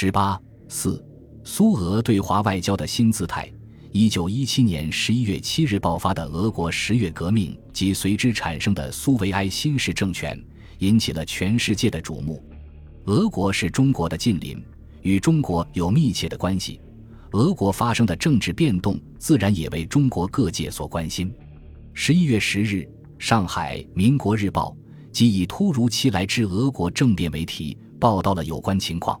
十八四，苏俄对华外交的新姿态。一九一七年十一月七日爆发的俄国十月革命及随之产生的苏维埃新式政权，引起了全世界的瞩目。俄国是中国的近邻，与中国有密切的关系。俄国发生的政治变动，自然也为中国各界所关心。十一月十日，上海《民国日报》即以“突如其来之俄国政变”为题，报道了有关情况。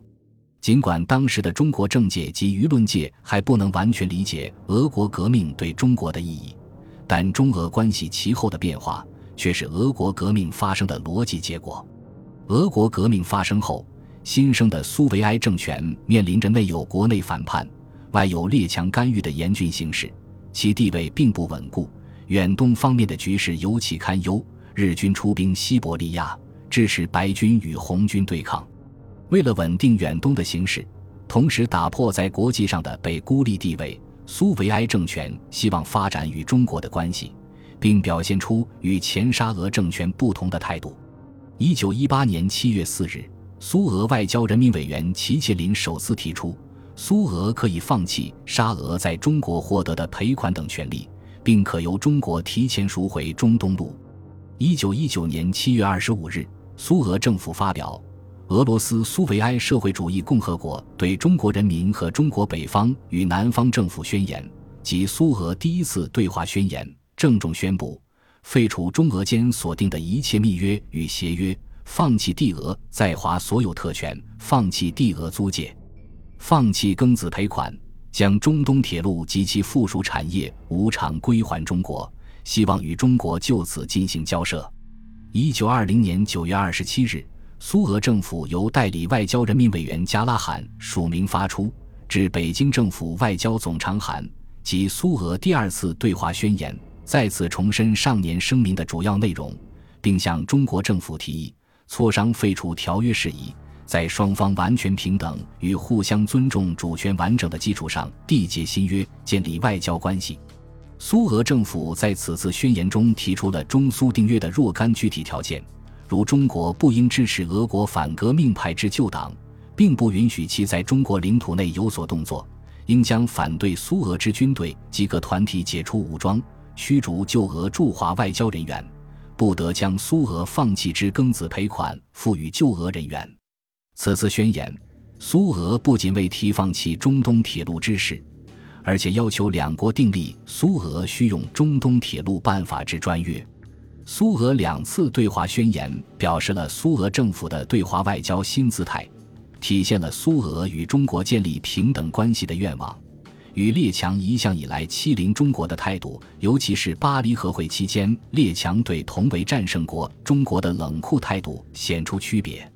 尽管当时的中国政界及舆论界还不能完全理解俄国革命对中国的意义，但中俄关系其后的变化却是俄国革命发生的逻辑结果。俄国革命发生后，新生的苏维埃政权面临着内有国内反叛、外有列强干预的严峻形势，其地位并不稳固。远东方面的局势尤其堪忧，日军出兵西伯利亚，致使白军与红军对抗。为了稳定远东的形势，同时打破在国际上的被孤立地位，苏维埃政权希望发展与中国的关系，并表现出与前沙俄政权不同的态度。一九一八年七月四日，苏俄外交人民委员齐切林首次提出，苏俄可以放弃沙俄在中国获得的赔款等权利，并可由中国提前赎回中东路。一九一九年七月二十五日，苏俄政府发表。俄罗斯苏维埃社会主义共和国对中国人民和中国北方与南方政府宣言及苏俄第一次对话宣言，郑重宣布废除中俄间所定的一切密约与协约，放弃帝俄在华所有特权，放弃帝俄租界，放弃庚子赔款，将中东铁路及其附属产业无偿归还中国，希望与中国就此进行交涉。一九二零年九月二十七日。苏俄政府由代理外交人民委员加拉罕署名发出，致北京政府外交总长函及苏俄第二次对华宣言，再次重申上年声明的主要内容，并向中国政府提议磋商废除条约事宜，在双方完全平等与互相尊重主权完整的基础上缔结新约，建立外交关系。苏俄政府在此次宣言中提出了中苏订约的若干具体条件。如中国不应支持俄国反革命派之旧党，并不允许其在中国领土内有所动作，应将反对苏俄之军队及各团体解除武装，驱逐旧俄驻华外交人员，不得将苏俄放弃之庚子赔款付予旧俄人员。此次宣言，苏俄不仅未提放弃中东铁路之事，而且要求两国订立苏俄需用中东铁路办法之专约。苏俄两次对华宣言表示了苏俄政府的对华外交新姿态，体现了苏俄与中国建立平等关系的愿望，与列强一向以来欺凌中国的态度，尤其是巴黎和会期间列强对同为战胜国中国的冷酷态度显出区别。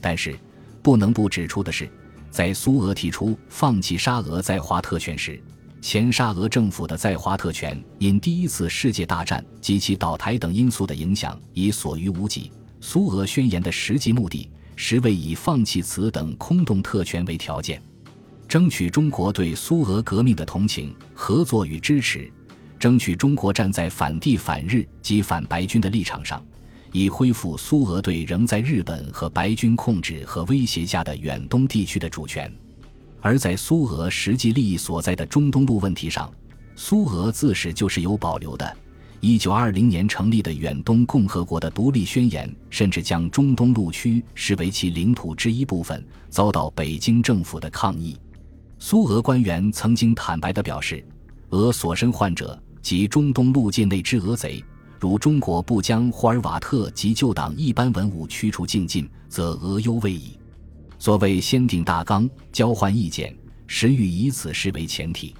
但是，不能不指出的是，在苏俄提出放弃沙俄在华特权时，前沙俄政府的在华特权因第一次世界大战及其倒台等因素的影响已所余无几。苏俄宣言的实际目的实为以放弃此等空洞特权为条件，争取中国对苏俄革命的同情、合作与支持，争取中国站在反帝反日及反白军的立场上，以恢复苏俄对仍在日本和白军控制和威胁下的远东地区的主权。而在苏俄实际利益所在的中东路问题上，苏俄自始就是有保留的。一九二零年成立的远东共和国的独立宣言，甚至将中东路区视为其领土之一部分，遭到北京政府的抗议。苏俄官员曾经坦白地表示，俄所身患者及中东路境内之俄贼，如中国不将霍尔瓦特及旧党一般文武驱除净尽，则俄忧未已。所谓先定大纲，交换意见，实欲以此事为前提。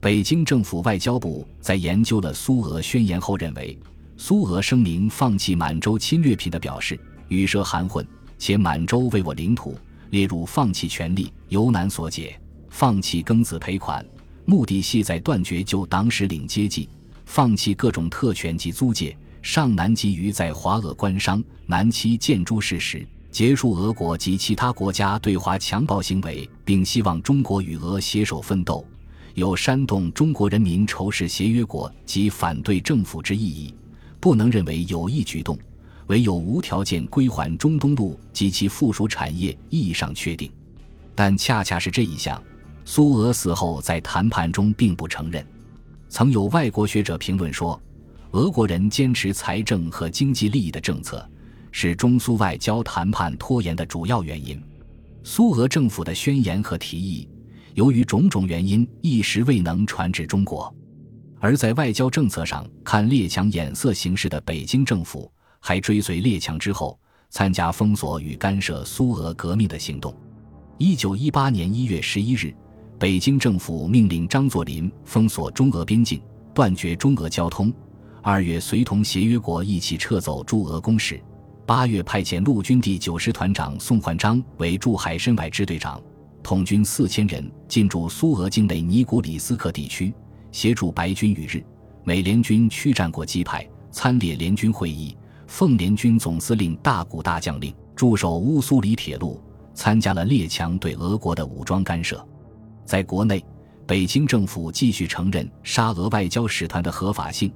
北京政府外交部在研究了苏俄宣言后认为，苏俄声明放弃满洲侵略品的表示语舌含混，且满洲为我领土，列入放弃权利由难所解。放弃庚子赔款，目的系在断绝旧党史领阶级，放弃各种特权及租界，上南基于在华俄官商，南期建诸事实。结束俄国及其他国家对华强暴行为，并希望中国与俄携手奋斗，有煽动中国人民仇视协约国及反对政府之意义，不能认为有益举动。唯有无条件归还中东路及其附属产业意义上确定。但恰恰是这一项，苏俄死后在谈判中并不承认。曾有外国学者评论说，俄国人坚持财政和经济利益的政策，是中苏外交谈判拖延的主要原因。苏俄政府的宣言和提议，由于种种原因，一时未能传至中国。而在外交政策上看列强眼色行事的北京政府，还追随列强之后，参加封锁与干涉苏俄革命的行动。一九一八年一月十一日，北京政府命令张作霖封锁中俄边境，断绝中俄交通。二月，随同协约国一起撤走驻俄公使。八月，派遣陆军第九师团长宋焕章为驻海参崴支队长，统军四千人进驻苏俄境内尼古里斯克地区。协助白军与日美联军驱战过击派，参列联军会议，奉联军总司令大谷大将令，驻守乌苏里铁路，参加了列强对俄国的武装干涉。在国内，北京政府继续承认沙俄外交使团的合法性，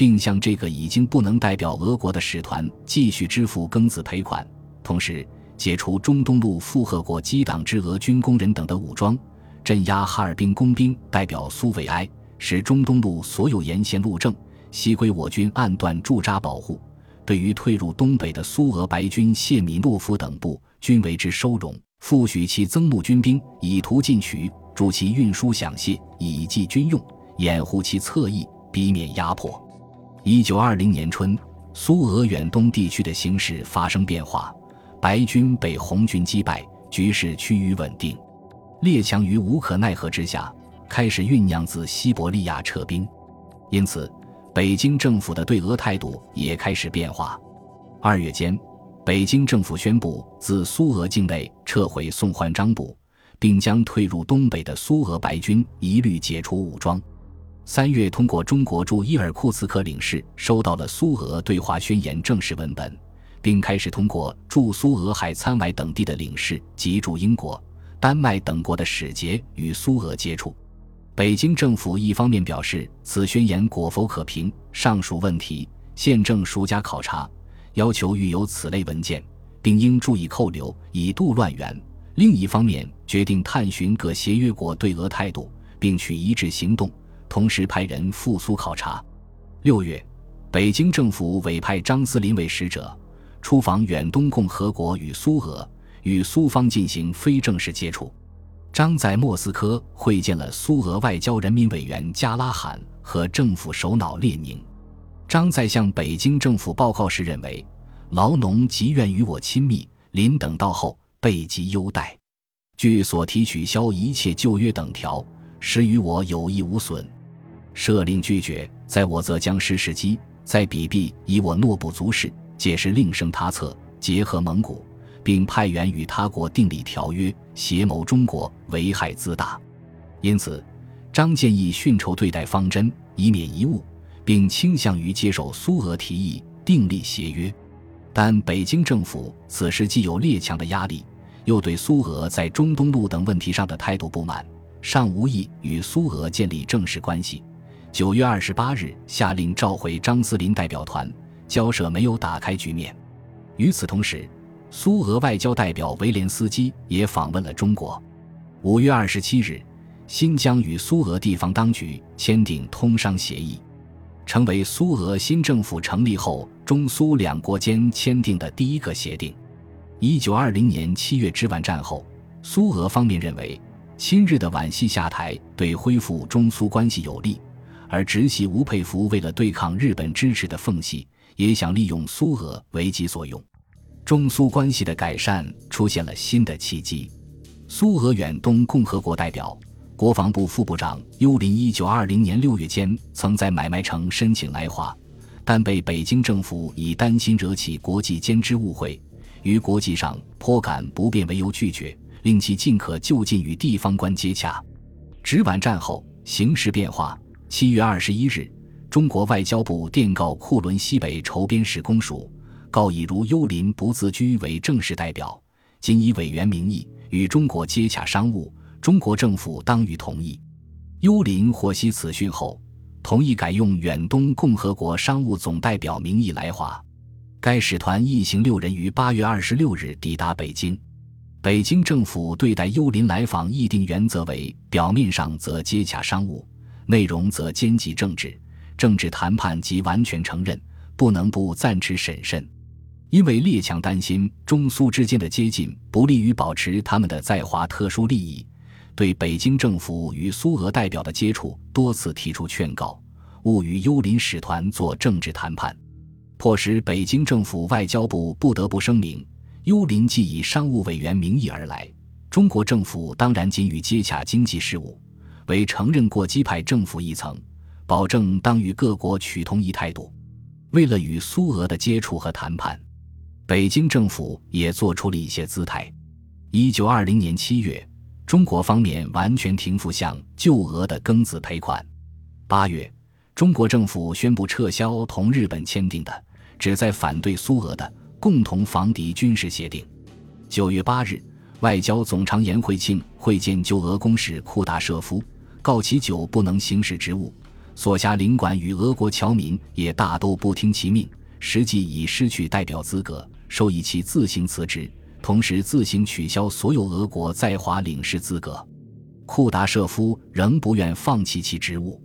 并向这个已经不能代表俄国的使团继续支付庚子赔款，同时解除中东路附和国机党之俄军工人等的武装，镇压哈尔滨工兵代表苏维埃。使中东路所有沿线路政悉归我军暗段驻扎保护。对于退入东北的苏俄白军谢米诺夫等部，均为之收容，复许其增募军兵，以图进取，助其运输饷械，以济军用，掩护其侧翼，避免压迫。一九二零年春，苏俄远东地区的形势发生变化，白军被红军击败，局势趋于稳定。列强于无可奈何之下。开始酝酿自西伯利亚撤兵，因此，北京政府的对俄态度也开始变化。二月间，北京政府宣布自苏俄境内撤回宋焕章部，并将退入东北的苏俄白军一律解除武装。三月，通过中国驻伊尔库茨克领事收到了苏俄对华宣言正式文本，并开始通过驻苏俄海参崴等地的领事及驻英国、丹麦等国的使节与苏俄接触。北京政府一方面表示此宣言果否可凭，上述问题现正熟加考察，要求遇有此类文件，并应注意扣留，以杜乱源；另一方面决定探寻各协约国对俄态度，并取一致行动，同时派人赴苏考察。六月，北京政府委派张思林为使者，出访远东共和国与苏俄，与苏方进行非正式接触。张在莫斯科会见了苏俄外交人民委员加拉罕和政府首脑列宁。张在向北京政府报告时认为，劳农极愿与我亲密，临等到后备极优待。据所提取消一切旧约等条，实与我有益无损。设令拒绝，在我则将失时机，在彼必以我诺不足事，届时另生他策，结合蒙古。并派员与他国订立条约，协谋中国，危害自大。因此，张建议训筹对待方针，以免贻误，并倾向于接受苏俄提议，订立协约。但北京政府此时既有列强的压力，又对苏俄在中东路等问题上的态度不满，尚无意与苏俄建立正式关系。九月二十八日，下令召回张思林代表团，交涉没有打开局面。与此同时，苏俄外交代表威廉斯基也访问了中国。五月二十七日，新疆与苏俄地方当局签订通商协议，成为苏俄新政府成立后中苏两国间签订的第一个协定。一九二零年七月之晚战后，苏俄方面认为亲日的皖系下台对恢复中苏关系有利，而直系吴佩孚为了对抗日本支持的奉系，也想利用苏俄为己所用。中苏关系的改善出现了新的契机。苏俄远东共和国代表、国防部副部长幽林，一九二零年六月间曾在买卖城申请来华，但被北京政府以担心惹起国际间之误会，于国际上颇感不便为由拒绝，令其尽可就近与地方官接洽。直皖战后，形势变化。七月二十一日，中国外交部电告库伦西北筹边使公署。告以如幽林不自居为正式代表，仅以委员名义与中国接洽商务，中国政府当予同意。幽林获悉此讯后，同意改用远东共和国商务总代表名义来华。该使团一行六人于八月二十六日抵达北京。北京政府对待幽林来访议定原则为：表面上则接洽商务，内容则兼及政治。政治谈判即完全承认，不能不暂时审慎。因为列强担心中苏之间的接近不利于保持他们的在华特殊利益，对北京政府与苏俄代表的接触多次提出劝告，勿与幽林使团做政治谈判，迫使北京政府外交部不得不声明：幽林既以商务委员名义而来，中国政府当然仅与接洽经济事务，为承认过激派政府一层。保证当与各国取同一态度。为了与苏俄的接触和谈判，北京政府也做出了一些姿态。一九二零年七月，中国方面完全停付向旧俄的庚子赔款。八月，中国政府宣布撤销同日本签订的旨在反对苏俄的共同防敌军事协定。九月八日，外交总长颜惠庆会见旧俄公使库达舍夫，告其久不能行使职务。所辖领馆与俄国侨民也大都不听其命，实际已失去代表资格，授以其自行辞职，同时自行取消所有俄国在华领事资格。库达舍夫仍不愿放弃其职务。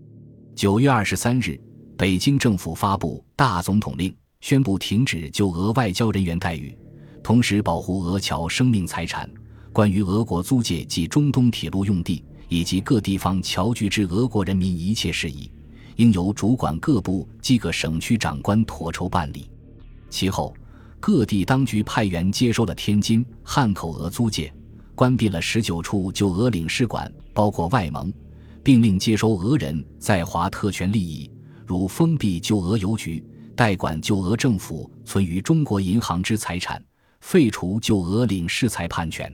九月二十三日，北京政府发布大总统令，宣布停止就俄外交人员待遇，同时保护俄侨生命财产。关于俄国租界及中东铁路用地以及各地方侨居之俄国人民一切事宜。应由主管各部及各省区长官妥筹办理。其后，各地当局派员接收了天津、汉口俄租界，关闭了十九处旧俄领事馆，包括外蒙，并令接收俄人在华特权利益，如封闭旧俄邮局，代管旧俄政府存于中国银行之财产，废除旧俄领事裁判权。